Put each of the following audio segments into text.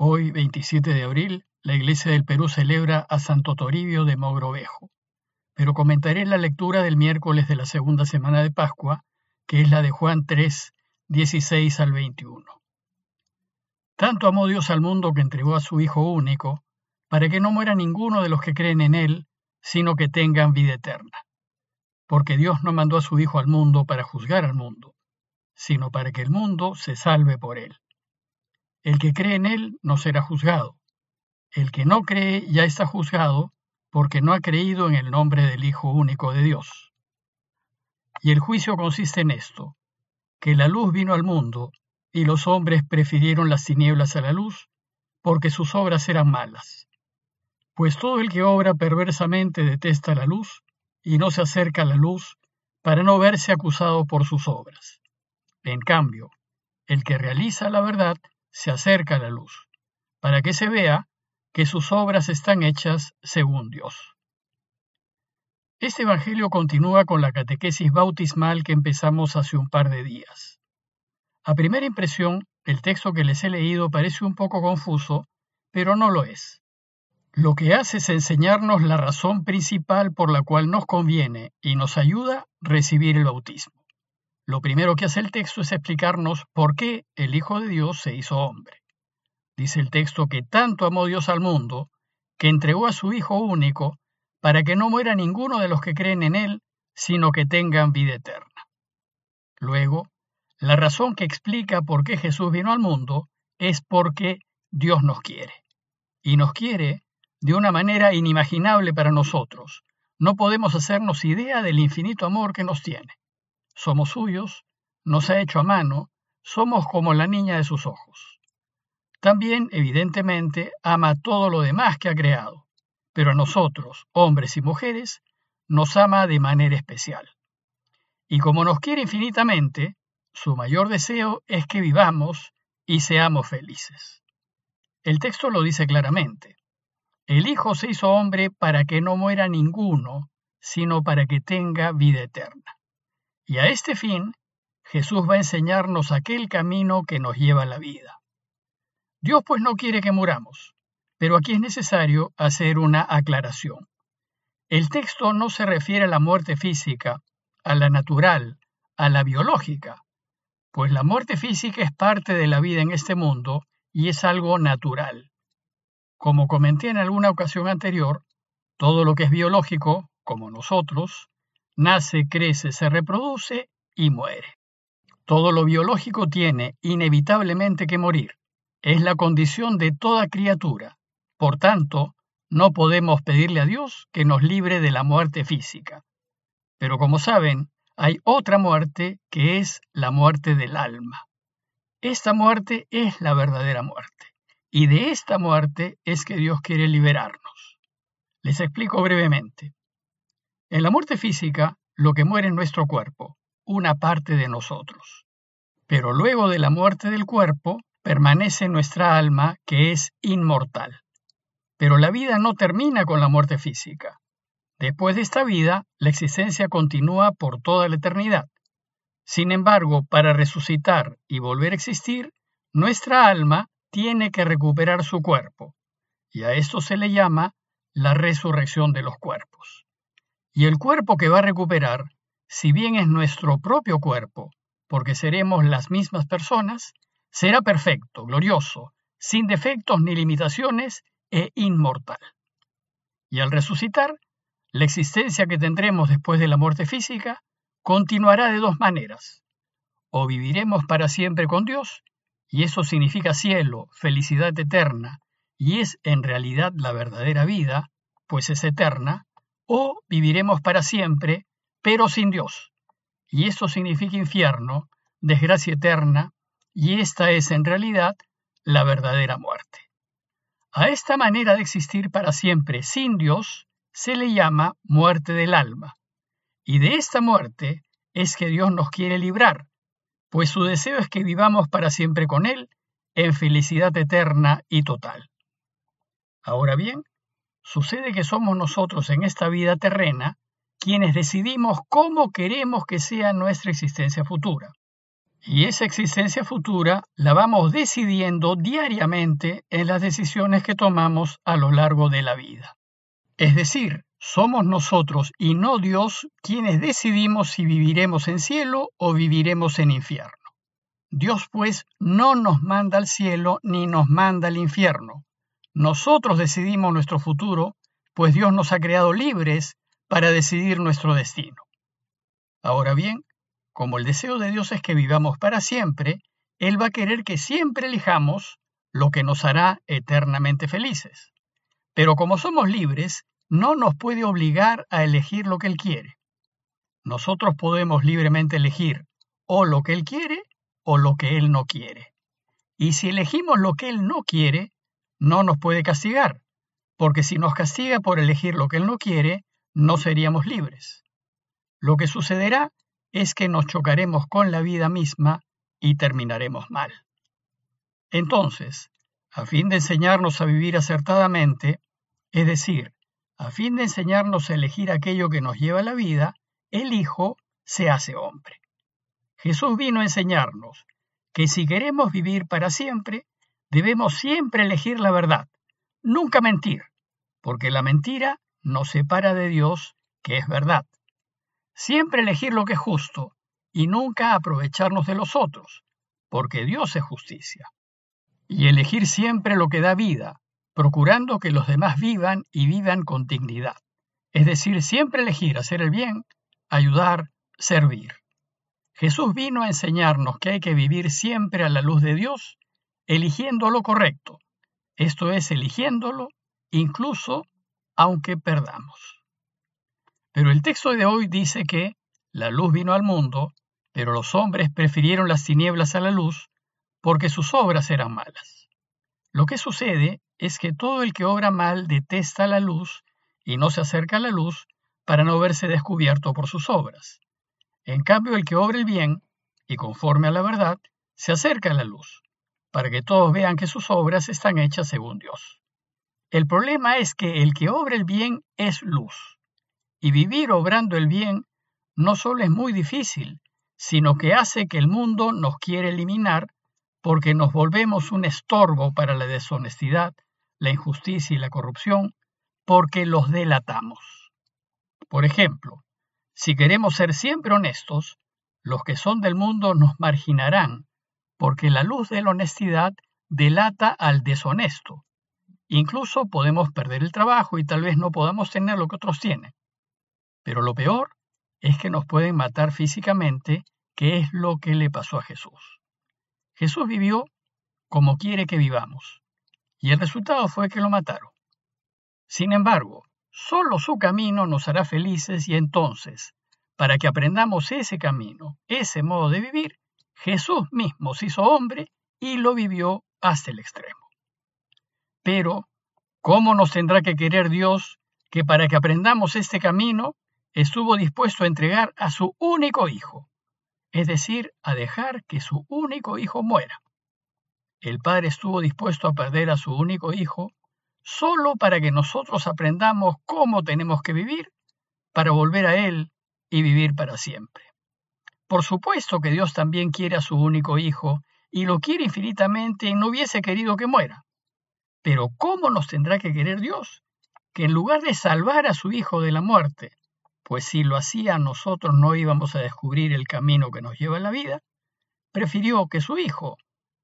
Hoy, 27 de abril, la Iglesia del Perú celebra a Santo Toribio de Mogrovejo, pero comentaré la lectura del miércoles de la segunda semana de Pascua, que es la de Juan 3, 16 al 21. Tanto amó Dios al mundo que entregó a su Hijo único, para que no muera ninguno de los que creen en Él, sino que tengan vida eterna. Porque Dios no mandó a su Hijo al mundo para juzgar al mundo, sino para que el mundo se salve por Él. El que cree en Él no será juzgado. El que no cree ya está juzgado porque no ha creído en el nombre del Hijo único de Dios. Y el juicio consiste en esto, que la luz vino al mundo, y los hombres prefirieron las tinieblas a la luz, porque sus obras eran malas. Pues todo el que obra perversamente detesta la luz, y no se acerca a la luz, para no verse acusado por sus obras. En cambio, el que realiza la verdad se acerca a la luz, para que se vea que sus obras están hechas según Dios. Este Evangelio continúa con la catequesis bautismal que empezamos hace un par de días. A primera impresión, el texto que les he leído parece un poco confuso, pero no lo es. Lo que hace es enseñarnos la razón principal por la cual nos conviene y nos ayuda recibir el bautismo. Lo primero que hace el texto es explicarnos por qué el Hijo de Dios se hizo hombre. Dice el texto que tanto amó Dios al mundo, que entregó a su Hijo único, para que no muera ninguno de los que creen en Él, sino que tengan vida eterna. Luego, la razón que explica por qué Jesús vino al mundo es porque Dios nos quiere. Y nos quiere de una manera inimaginable para nosotros. No podemos hacernos idea del infinito amor que nos tiene somos suyos, nos ha hecho a mano, somos como la niña de sus ojos. También, evidentemente, ama todo lo demás que ha creado, pero a nosotros, hombres y mujeres, nos ama de manera especial. Y como nos quiere infinitamente, su mayor deseo es que vivamos y seamos felices. El texto lo dice claramente. El Hijo se hizo hombre para que no muera ninguno, sino para que tenga vida eterna. Y a este fin, Jesús va a enseñarnos aquel camino que nos lleva a la vida. Dios pues no quiere que muramos, pero aquí es necesario hacer una aclaración. El texto no se refiere a la muerte física, a la natural, a la biológica, pues la muerte física es parte de la vida en este mundo y es algo natural. Como comenté en alguna ocasión anterior, todo lo que es biológico, como nosotros, nace, crece, se reproduce y muere. Todo lo biológico tiene inevitablemente que morir. Es la condición de toda criatura. Por tanto, no podemos pedirle a Dios que nos libre de la muerte física. Pero como saben, hay otra muerte que es la muerte del alma. Esta muerte es la verdadera muerte. Y de esta muerte es que Dios quiere liberarnos. Les explico brevemente. En la muerte física, lo que muere en nuestro cuerpo, una parte de nosotros. Pero luego de la muerte del cuerpo, permanece nuestra alma, que es inmortal. Pero la vida no termina con la muerte física. Después de esta vida, la existencia continúa por toda la eternidad. Sin embargo, para resucitar y volver a existir, nuestra alma tiene que recuperar su cuerpo, y a esto se le llama la resurrección de los cuerpos. Y el cuerpo que va a recuperar, si bien es nuestro propio cuerpo, porque seremos las mismas personas, será perfecto, glorioso, sin defectos ni limitaciones e inmortal. Y al resucitar, la existencia que tendremos después de la muerte física continuará de dos maneras. O viviremos para siempre con Dios, y eso significa cielo, felicidad eterna, y es en realidad la verdadera vida, pues es eterna, o viviremos para siempre, pero sin Dios. Y eso significa infierno, desgracia eterna, y esta es en realidad la verdadera muerte. A esta manera de existir para siempre sin Dios se le llama muerte del alma. Y de esta muerte es que Dios nos quiere librar, pues su deseo es que vivamos para siempre con Él en felicidad eterna y total. Ahora bien, Sucede que somos nosotros en esta vida terrena quienes decidimos cómo queremos que sea nuestra existencia futura. Y esa existencia futura la vamos decidiendo diariamente en las decisiones que tomamos a lo largo de la vida. Es decir, somos nosotros y no Dios quienes decidimos si viviremos en cielo o viviremos en infierno. Dios pues no nos manda al cielo ni nos manda al infierno. Nosotros decidimos nuestro futuro, pues Dios nos ha creado libres para decidir nuestro destino. Ahora bien, como el deseo de Dios es que vivamos para siempre, Él va a querer que siempre elijamos lo que nos hará eternamente felices. Pero como somos libres, no nos puede obligar a elegir lo que Él quiere. Nosotros podemos libremente elegir o lo que Él quiere o lo que Él no quiere. Y si elegimos lo que Él no quiere, no nos puede castigar, porque si nos castiga por elegir lo que Él no quiere, no seríamos libres. Lo que sucederá es que nos chocaremos con la vida misma y terminaremos mal. Entonces, a fin de enseñarnos a vivir acertadamente, es decir, a fin de enseñarnos a elegir aquello que nos lleva a la vida, el Hijo se hace hombre. Jesús vino a enseñarnos que si queremos vivir para siempre, debemos siempre elegir la verdad, nunca mentir, porque la mentira nos separa de Dios, que es verdad. Siempre elegir lo que es justo y nunca aprovecharnos de los otros, porque Dios es justicia. Y elegir siempre lo que da vida, procurando que los demás vivan y vivan con dignidad. Es decir, siempre elegir hacer el bien, ayudar, servir. Jesús vino a enseñarnos que hay que vivir siempre a la luz de Dios, eligiendo lo correcto, esto es, eligiéndolo incluso aunque perdamos. Pero el texto de hoy dice que la luz vino al mundo, pero los hombres prefirieron las tinieblas a la luz porque sus obras eran malas. Lo que sucede es que todo el que obra mal detesta la luz y no se acerca a la luz para no verse descubierto por sus obras. En cambio, el que obra el bien, y conforme a la verdad, se acerca a la luz, para que todos vean que sus obras están hechas según Dios. El problema es que el que obra el bien es luz, y vivir obrando el bien no solo es muy difícil, sino que hace que el mundo nos quiere eliminar porque nos volvemos un estorbo para la deshonestidad, la injusticia y la corrupción, porque los delatamos. Por ejemplo, si queremos ser siempre honestos, los que son del mundo nos marginarán, porque la luz de la honestidad delata al deshonesto. Incluso podemos perder el trabajo y tal vez no podamos tener lo que otros tienen. Pero lo peor es que nos pueden matar físicamente, que es lo que le pasó a Jesús. Jesús vivió como quiere que vivamos, y el resultado fue que lo mataron. Sin embargo, solo su camino nos hará felices y entonces, para que aprendamos ese camino, ese modo de vivir, Jesús mismo se hizo hombre y lo vivió hasta el extremo. Pero, ¿cómo nos tendrá que querer Dios que para que aprendamos este camino estuvo dispuesto a entregar a su único hijo, es decir, a dejar que su único hijo muera. El Padre estuvo dispuesto a perder a su único hijo solo para que nosotros aprendamos cómo tenemos que vivir para volver a Él y vivir para siempre. Por supuesto que Dios también quiere a su único hijo y lo quiere infinitamente y no hubiese querido que muera. Pero ¿cómo nos tendrá que querer Dios? Que en lugar de salvar a su hijo de la muerte, pues si lo hacía nosotros no íbamos a descubrir el camino que nos lleva a la vida, prefirió que su hijo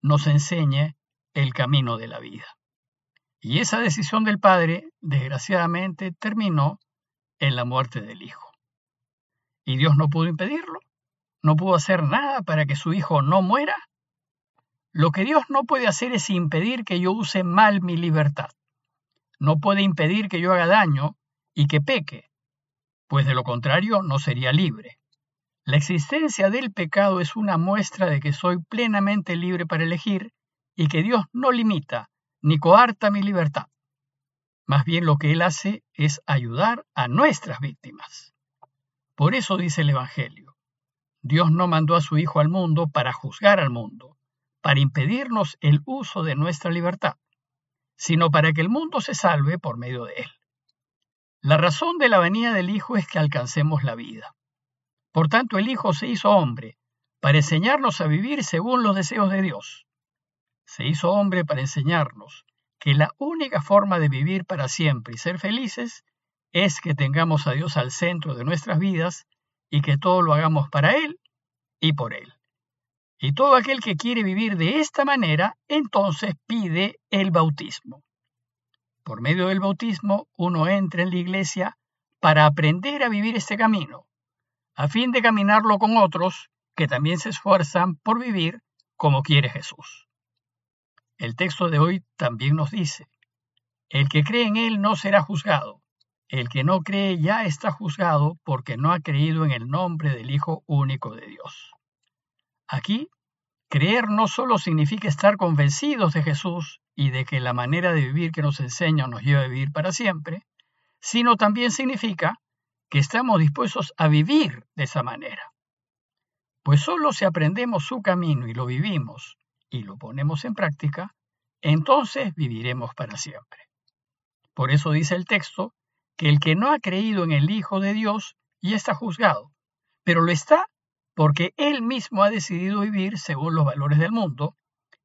nos enseñe el camino de la vida. Y esa decisión del padre, desgraciadamente, terminó en la muerte del hijo. ¿Y Dios no pudo impedirlo? ¿No pudo hacer nada para que su hijo no muera? Lo que Dios no puede hacer es impedir que yo use mal mi libertad. No puede impedir que yo haga daño y que peque, pues de lo contrario no sería libre. La existencia del pecado es una muestra de que soy plenamente libre para elegir y que Dios no limita ni coarta mi libertad. Más bien lo que Él hace es ayudar a nuestras víctimas. Por eso dice el Evangelio, Dios no mandó a su Hijo al mundo para juzgar al mundo, para impedirnos el uso de nuestra libertad, sino para que el mundo se salve por medio de Él. La razón de la venida del Hijo es que alcancemos la vida. Por tanto, el Hijo se hizo hombre, para enseñarnos a vivir según los deseos de Dios. Se hizo hombre para enseñarnos que la única forma de vivir para siempre y ser felices es que tengamos a Dios al centro de nuestras vidas y que todo lo hagamos para Él y por Él. Y todo aquel que quiere vivir de esta manera, entonces pide el bautismo. Por medio del bautismo uno entra en la iglesia para aprender a vivir este camino, a fin de caminarlo con otros que también se esfuerzan por vivir como quiere Jesús. El texto de hoy también nos dice, el que cree en Él no será juzgado, el que no cree ya está juzgado porque no ha creído en el nombre del Hijo único de Dios. Aquí, creer no solo significa estar convencidos de Jesús y de que la manera de vivir que nos enseña nos lleva a vivir para siempre, sino también significa que estamos dispuestos a vivir de esa manera. Pues solo si aprendemos su camino y lo vivimos y lo ponemos en práctica, entonces viviremos para siempre. Por eso dice el texto que el que no ha creído en el Hijo de Dios ya está juzgado, pero lo está porque él mismo ha decidido vivir según los valores del mundo,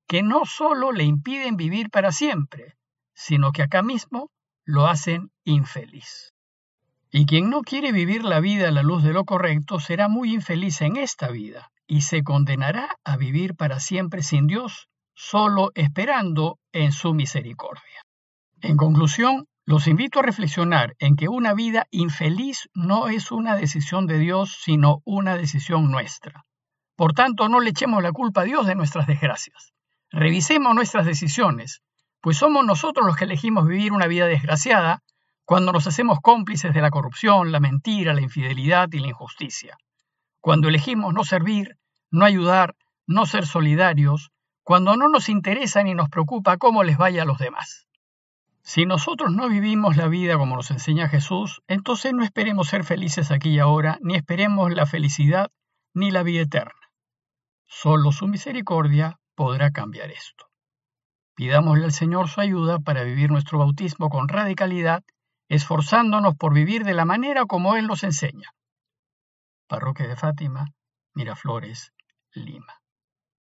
que no solo le impiden vivir para siempre, sino que acá mismo lo hacen infeliz. Y quien no quiere vivir la vida a la luz de lo correcto será muy infeliz en esta vida y se condenará a vivir para siempre sin Dios, solo esperando en su misericordia. En conclusión, los invito a reflexionar en que una vida infeliz no es una decisión de Dios, sino una decisión nuestra. Por tanto, no le echemos la culpa a Dios de nuestras desgracias. Revisemos nuestras decisiones, pues somos nosotros los que elegimos vivir una vida desgraciada cuando nos hacemos cómplices de la corrupción, la mentira, la infidelidad y la injusticia. Cuando elegimos no servir, no ayudar, no ser solidarios, cuando no nos interesa ni nos preocupa cómo les vaya a los demás. Si nosotros no vivimos la vida como nos enseña Jesús, entonces no esperemos ser felices aquí y ahora, ni esperemos la felicidad ni la vida eterna. Solo su misericordia podrá cambiar esto. Pidámosle al Señor su ayuda para vivir nuestro bautismo con radicalidad, esforzándonos por vivir de la manera como Él nos enseña. Parroquia de Fátima, Miraflores, Lima.